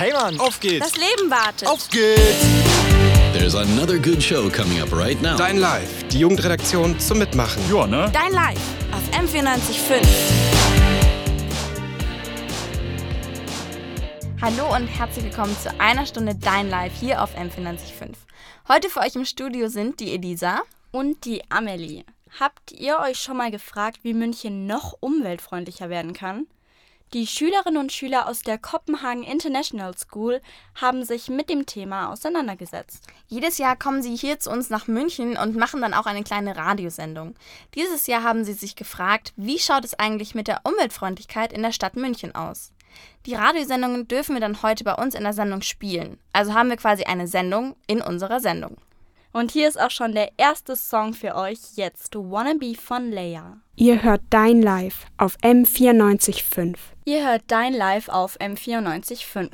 Hey Mann, auf geht's. Das Leben wartet. Auf geht's. There's another good show coming up right now. Dein Live, die Jugendredaktion zum Mitmachen. Ja, ne? Dein Live auf M945. Hallo und herzlich willkommen zu einer Stunde Dein Live hier auf M945. Heute für euch im Studio sind die Elisa und die Amelie. Habt ihr euch schon mal gefragt, wie München noch umweltfreundlicher werden kann? Die Schülerinnen und Schüler aus der Copenhagen International School haben sich mit dem Thema auseinandergesetzt. Jedes Jahr kommen sie hier zu uns nach München und machen dann auch eine kleine Radiosendung. Dieses Jahr haben sie sich gefragt, wie schaut es eigentlich mit der Umweltfreundlichkeit in der Stadt München aus? Die Radiosendungen dürfen wir dann heute bei uns in der Sendung spielen. Also haben wir quasi eine Sendung in unserer Sendung. Und hier ist auch schon der erste Song für euch jetzt, Wannabe von Leia. Ihr hört Dein Live auf M94.5. Ihr hört Dein Live auf M94.5.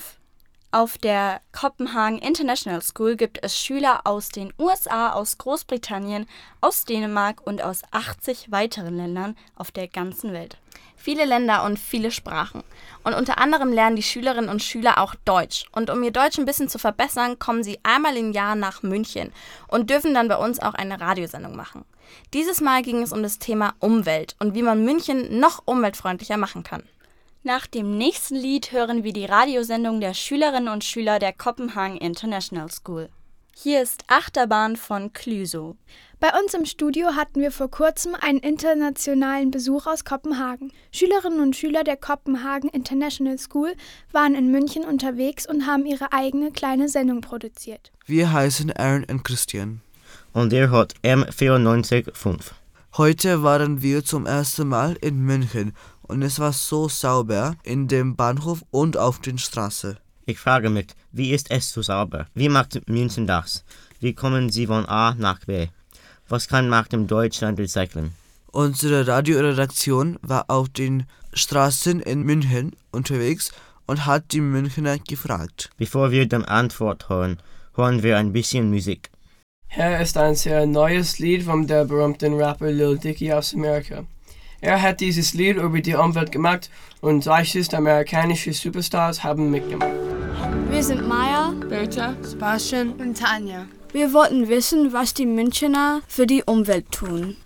Auf der Copenhagen International School gibt es Schüler aus den USA, aus Großbritannien, aus Dänemark und aus 80 weiteren Ländern auf der ganzen Welt. Viele Länder und viele Sprachen. Und unter anderem lernen die Schülerinnen und Schüler auch Deutsch. Und um ihr Deutsch ein bisschen zu verbessern, kommen sie einmal im Jahr nach München und dürfen dann bei uns auch eine Radiosendung machen. Dieses Mal ging es um das Thema Umwelt und wie man München noch umweltfreundlicher machen kann. Nach dem nächsten Lied hören wir die Radiosendung der Schülerinnen und Schüler der Copenhagen International School. Hier ist Achterbahn von Clüso. Bei uns im Studio hatten wir vor kurzem einen internationalen Besuch aus Kopenhagen. Schülerinnen und Schüler der Copenhagen International School waren in München unterwegs und haben ihre eigene kleine Sendung produziert. Wir heißen Aaron und Christian. Und ihr hört M945. Heute waren wir zum ersten Mal in München und es war so sauber in dem Bahnhof und auf den Straßen. Ich frage mich, wie ist es so sauber? Wie macht München das? Wie kommen Sie von A nach B? Was kann man in Deutschland recyceln? Unsere Radioredaktion war auf den Straßen in München unterwegs und hat die Münchner gefragt. Bevor wir die Antwort hören, hören wir ein bisschen Musik. Hier ist ein sehr neues Lied von der berühmten Rapper Lil Dicky aus Amerika. Er hat dieses Lied über die Umwelt gemacht und 30 amerikanische Superstars haben mitgemacht. Wir sind Maya, Bertha, Sebastian und Tanja. Wir wollten wissen, was die Münchner für die Umwelt tun.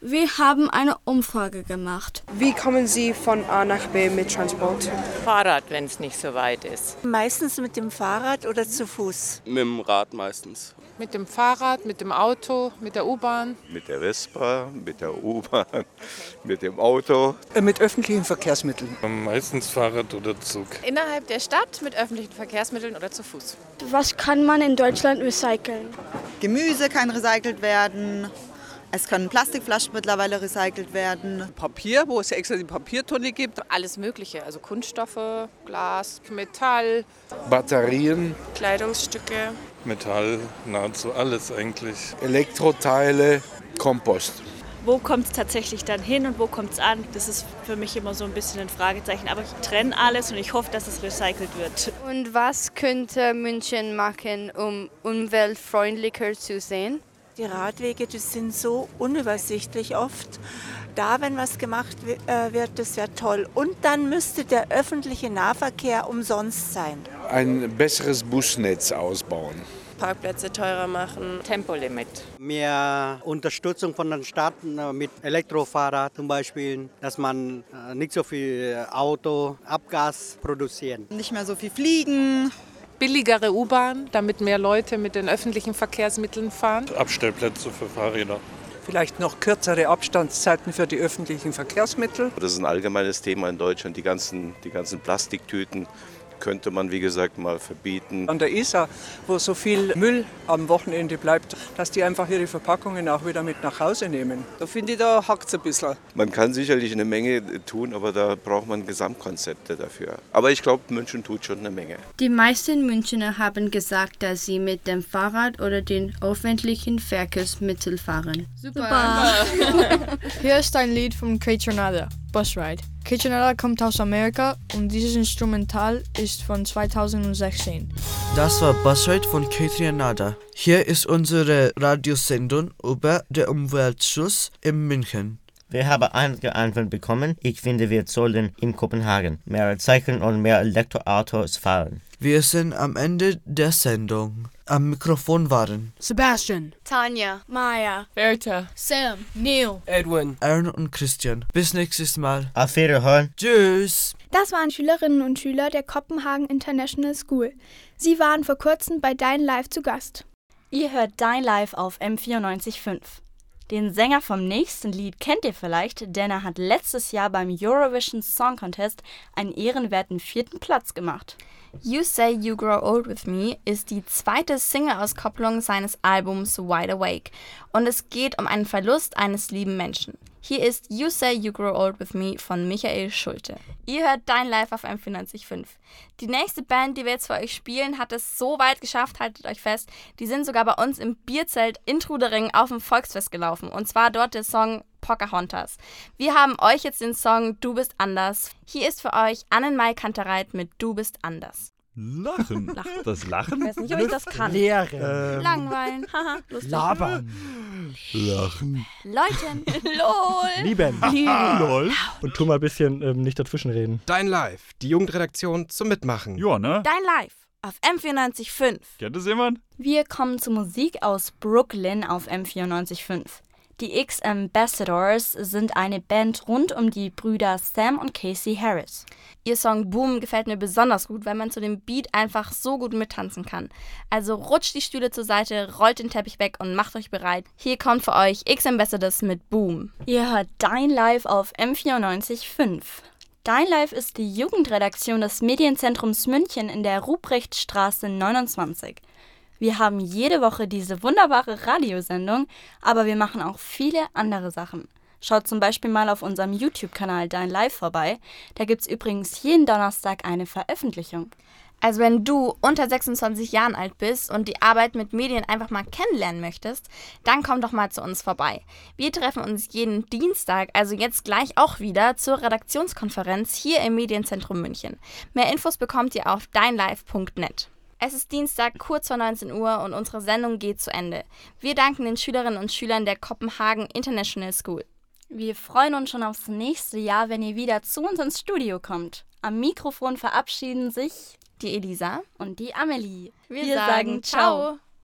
Wir haben eine Umfrage gemacht. Wie kommen Sie von A nach B mit Transport? Fahrrad, wenn es nicht so weit ist. Meistens mit dem Fahrrad oder zu Fuß? Mit dem Rad meistens. Mit dem Fahrrad, mit dem Auto, mit der U-Bahn. Mit der Vespa, mit der U-Bahn, mit dem Auto. Mit öffentlichen Verkehrsmitteln. Meistens Fahrrad oder Zug. Innerhalb der Stadt mit öffentlichen Verkehrsmitteln oder zu Fuß. Was kann man in Deutschland recyceln? Gemüse kann recycelt werden. Es können Plastikflaschen mittlerweile recycelt werden. Papier, wo es extra die Papiertonne gibt. Alles Mögliche, also Kunststoffe, Glas, Metall. Batterien. Kleidungsstücke. Metall, nahezu alles eigentlich. Elektroteile, Kompost. Wo kommt es tatsächlich dann hin und wo kommt es an? Das ist für mich immer so ein bisschen ein Fragezeichen. Aber ich trenne alles und ich hoffe, dass es recycelt wird. Und was könnte München machen, um umweltfreundlicher zu sein? Die Radwege, die sind so unübersichtlich oft. Da, wenn was gemacht wird, das wäre toll. Und dann müsste der öffentliche Nahverkehr umsonst sein. Ein besseres Busnetz ausbauen. Parkplätze teurer machen, Tempolimit. Mehr Unterstützung von den Staaten mit Elektrofahrrad zum Beispiel, dass man nicht so viel Auto, Abgas produzieren. Nicht mehr so viel fliegen, billigere U-Bahn, damit mehr Leute mit den öffentlichen Verkehrsmitteln fahren. Abstellplätze für Fahrräder. Vielleicht noch kürzere Abstandszeiten für die öffentlichen Verkehrsmittel. Das ist ein allgemeines Thema in Deutschland, die ganzen, die ganzen Plastiktüten könnte man, wie gesagt, mal verbieten. An der Isar, wo so viel Müll am Wochenende bleibt, dass die einfach ihre Verpackungen auch wieder mit nach Hause nehmen. Da finde ich, da hakt es ein bisschen. Man kann sicherlich eine Menge tun, aber da braucht man Gesamtkonzepte dafür. Aber ich glaube, München tut schon eine Menge. Die meisten Münchner haben gesagt, dass sie mit dem Fahrrad oder den öffentlichen Verkehrsmitteln fahren. Super! Hier ist ein Lied von Kate Bus Ride. Kitchenella kommt aus Amerika und dieses Instrumental ist von 2016. Das war Buzzride von Catrianada. Hier ist unsere Radiosendung über den Umweltschutz in München. Wir haben einige Antworten bekommen. Ich finde, wir sollten in Kopenhagen mehr recyceln und mehr Elektroautos fahren. Wir sind am Ende der Sendung. Am Mikrofon waren Sebastian, Tanja, Maya, Bertha, Sam, Neil, Edwin. Aaron und Christian. Bis nächstes Mal. Auf Wiederhören. Tschüss. Das waren Schülerinnen und Schüler der Kopenhagen International School. Sie waren vor kurzem bei Dein Live zu Gast. Ihr hört Dein Live auf M94.5. Den Sänger vom nächsten Lied kennt ihr vielleicht, denn er hat letztes Jahr beim Eurovision Song Contest einen ehrenwerten vierten Platz gemacht. You Say You Grow Old With Me ist die zweite Single-Auskopplung seines Albums Wide Awake und es geht um einen Verlust eines lieben Menschen. Hier ist You Say You Grow Old With Me von Michael Schulte. Ihr hört Dein Live auf M94.5. Die nächste Band, die wir jetzt für euch spielen, hat es so weit geschafft, haltet euch fest, die sind sogar bei uns im Bierzelt in Trudering auf dem Volksfest gelaufen und zwar dort der Song Pocahontas. Wir haben euch jetzt den Song Du bist anders. Hier ist für euch Annenmai Kantereit mit Du bist anders. Lachen. Lachen. Das Lachen? Ich weiß nicht, ob ich das kann. Lehren. Ähm, Langweilen. Haha, lustig. Labern. Lachen. Leuten. LOL. Lieben. Lieben. Lol. Und tu mal ein bisschen ähm, nicht dazwischenreden. Dein Live, die Jugendredaktion zum Mitmachen. Ja, ne? Dein Live auf M94.5. Kennt es jemand? Wir kommen zu Musik aus Brooklyn auf M94.5. Die X Ambassadors sind eine Band rund um die Brüder Sam und Casey Harris. Ihr Song Boom gefällt mir besonders gut, weil man zu dem Beat einfach so gut mittanzen kann. Also rutscht die Stühle zur Seite, rollt den Teppich weg und macht euch bereit. Hier kommt für euch X Ambassadors mit Boom. Ihr hört Dein Live auf M94.5. Dein Live ist die Jugendredaktion des Medienzentrums München in der Ruprechtstraße 29. Wir haben jede Woche diese wunderbare Radiosendung, aber wir machen auch viele andere Sachen. Schaut zum Beispiel mal auf unserem YouTube-Kanal Dein Live vorbei. Da gibt es übrigens jeden Donnerstag eine Veröffentlichung. Also wenn du unter 26 Jahren alt bist und die Arbeit mit Medien einfach mal kennenlernen möchtest, dann komm doch mal zu uns vorbei. Wir treffen uns jeden Dienstag, also jetzt gleich auch wieder, zur Redaktionskonferenz hier im Medienzentrum München. Mehr Infos bekommt ihr auf deinlive.net. Es ist Dienstag kurz vor 19 Uhr und unsere Sendung geht zu Ende. Wir danken den Schülerinnen und Schülern der Kopenhagen International School. Wir freuen uns schon aufs nächste Jahr, wenn ihr wieder zu uns ins Studio kommt. Am Mikrofon verabschieden sich die Elisa und die Amelie. Wir, Wir sagen, sagen ciao.